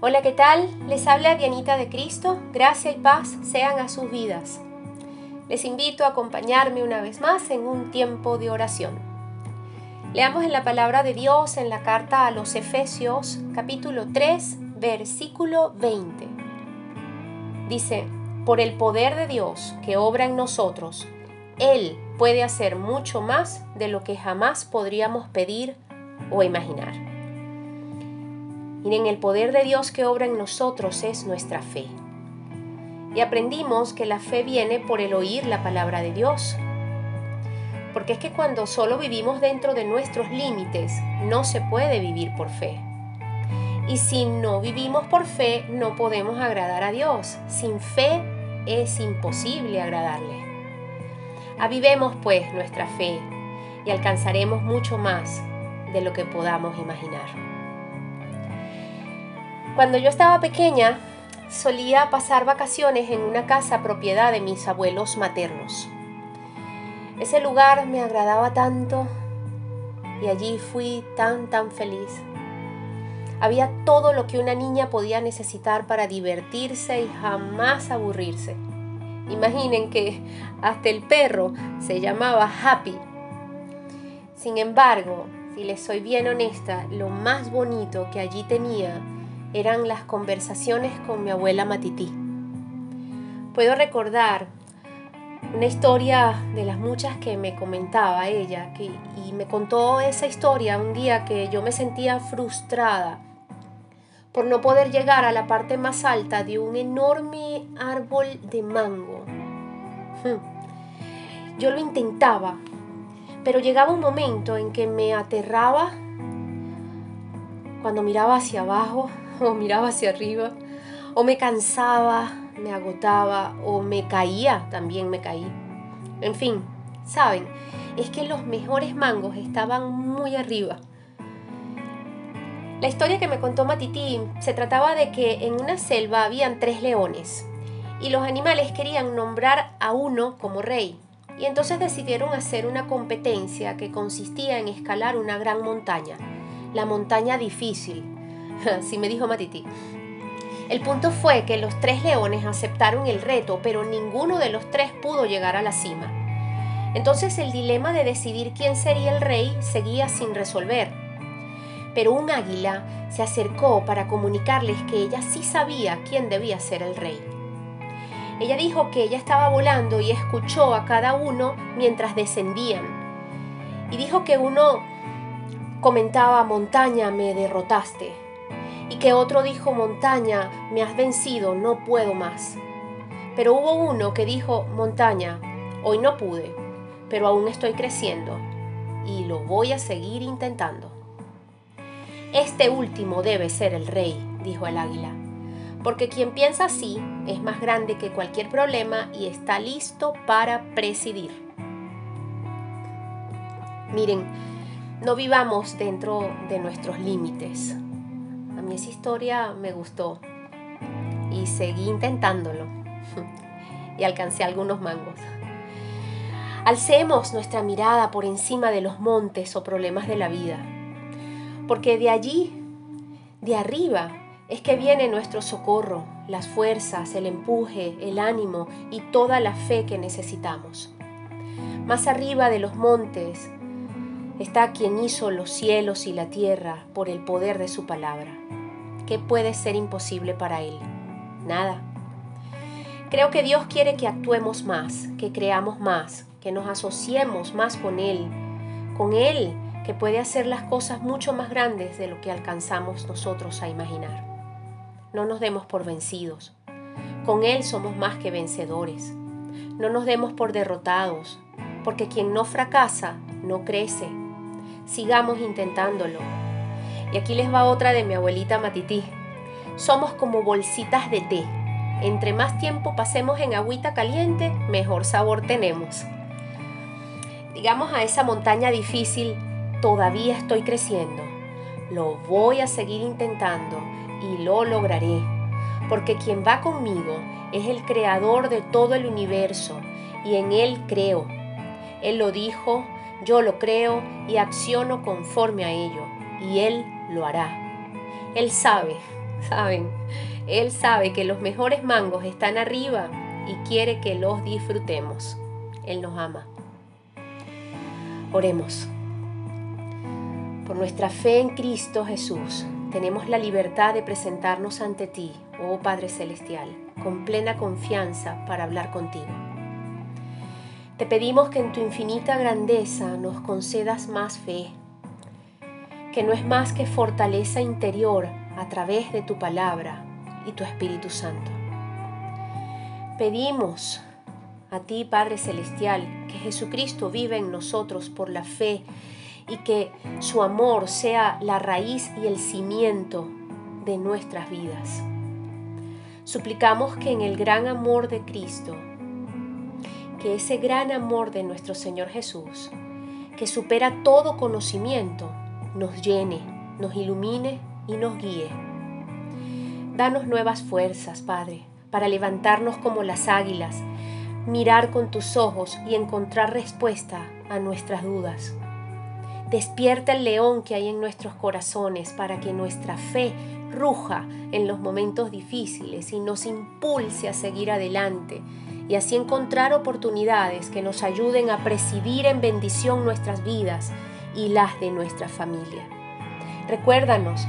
Hola, ¿qué tal? Les habla Dianita de Cristo. Gracia y paz sean a sus vidas. Les invito a acompañarme una vez más en un tiempo de oración. Leamos en la palabra de Dios en la carta a los Efesios capítulo 3 versículo 20. Dice, por el poder de Dios que obra en nosotros, Él puede hacer mucho más de lo que jamás podríamos pedir o imaginar. Miren, el poder de Dios que obra en nosotros es nuestra fe. Y aprendimos que la fe viene por el oír la palabra de Dios. Porque es que cuando solo vivimos dentro de nuestros límites, no se puede vivir por fe. Y si no vivimos por fe, no podemos agradar a Dios. Sin fe es imposible agradarle. Avivemos pues nuestra fe y alcanzaremos mucho más de lo que podamos imaginar. Cuando yo estaba pequeña, solía pasar vacaciones en una casa propiedad de mis abuelos maternos. Ese lugar me agradaba tanto y allí fui tan, tan feliz. Había todo lo que una niña podía necesitar para divertirse y jamás aburrirse. Imaginen que hasta el perro se llamaba Happy. Sin embargo, si les soy bien honesta, lo más bonito que allí tenía eran las conversaciones con mi abuela Matití. Puedo recordar una historia de las muchas que me comentaba ella que, y me contó esa historia un día que yo me sentía frustrada por no poder llegar a la parte más alta de un enorme árbol de mango. Hmm. Yo lo intentaba, pero llegaba un momento en que me aterraba cuando miraba hacia abajo o miraba hacia arriba, o me cansaba, me agotaba, o me caía, también me caí. En fin, saben, es que los mejores mangos estaban muy arriba. La historia que me contó Matití se trataba de que en una selva habían tres leones y los animales querían nombrar a uno como rey. Y entonces decidieron hacer una competencia que consistía en escalar una gran montaña, la montaña difícil, así me dijo Matiti. El punto fue que los tres leones aceptaron el reto, pero ninguno de los tres pudo llegar a la cima. Entonces el dilema de decidir quién sería el rey seguía sin resolver. Pero un águila se acercó para comunicarles que ella sí sabía quién debía ser el rey. Ella dijo que ella estaba volando y escuchó a cada uno mientras descendían. Y dijo que uno comentaba, montaña, me derrotaste y que otro dijo, montaña, me has vencido, no puedo más. Pero hubo uno que dijo, montaña, hoy no pude, pero aún estoy creciendo y lo voy a seguir intentando. Este último debe ser el rey, dijo el águila, porque quien piensa así es más grande que cualquier problema y está listo para presidir. Miren, no vivamos dentro de nuestros límites esa historia me gustó y seguí intentándolo y alcancé algunos mangos. Alcemos nuestra mirada por encima de los montes o problemas de la vida, porque de allí, de arriba, es que viene nuestro socorro, las fuerzas, el empuje, el ánimo y toda la fe que necesitamos. Más arriba de los montes está quien hizo los cielos y la tierra por el poder de su palabra. ¿Qué puede ser imposible para Él? Nada. Creo que Dios quiere que actuemos más, que creamos más, que nos asociemos más con Él, con Él que puede hacer las cosas mucho más grandes de lo que alcanzamos nosotros a imaginar. No nos demos por vencidos. Con Él somos más que vencedores. No nos demos por derrotados, porque quien no fracasa no crece. Sigamos intentándolo y aquí les va otra de mi abuelita Matití. Somos como bolsitas de té. Entre más tiempo pasemos en agüita caliente, mejor sabor tenemos. Digamos a esa montaña difícil, todavía estoy creciendo. Lo voy a seguir intentando y lo lograré. Porque quien va conmigo es el creador de todo el universo y en Él creo. Él lo dijo, yo lo creo y acciono conforme a ello. Y Él lo hará. Él sabe ¿saben? Él sabe que los mejores mangos están arriba y quiere que los disfrutemos. Él nos ama. Oremos. Por nuestra fe en Cristo Jesús, tenemos la libertad de presentarnos ante ti, oh Padre Celestial, con plena confianza para hablar contigo. Te pedimos que en tu infinita grandeza nos concedas más fe, que no es más que fortaleza interior a través de tu palabra y tu Espíritu Santo. Pedimos a ti, Padre Celestial, que Jesucristo vive en nosotros por la fe y que su amor sea la raíz y el cimiento de nuestras vidas. Suplicamos que en el gran amor de Cristo, que ese gran amor de nuestro Señor Jesús, que supera todo conocimiento, nos llene, nos ilumine y nos guíe. Danos nuevas fuerzas, Padre, para levantarnos como las águilas, mirar con tus ojos y encontrar respuesta a nuestras dudas. Despierta el león que hay en nuestros corazones para que nuestra fe ruja en los momentos difíciles y nos impulse a seguir adelante y así encontrar oportunidades que nos ayuden a presidir en bendición nuestras vidas y las de nuestra familia. Recuérdanos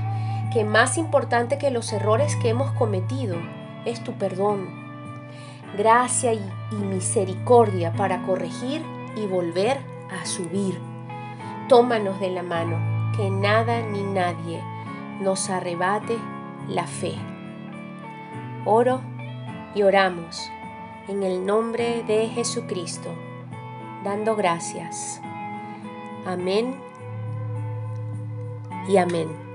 que más importante que los errores que hemos cometido es tu perdón, gracia y, misericordia para corregir y volver a subir. Tómanos de la mano, que nada ni nadie nos arrebate la fe. Oro y oramos en el nombre de Jesucristo, dando gracias. Amén y amén.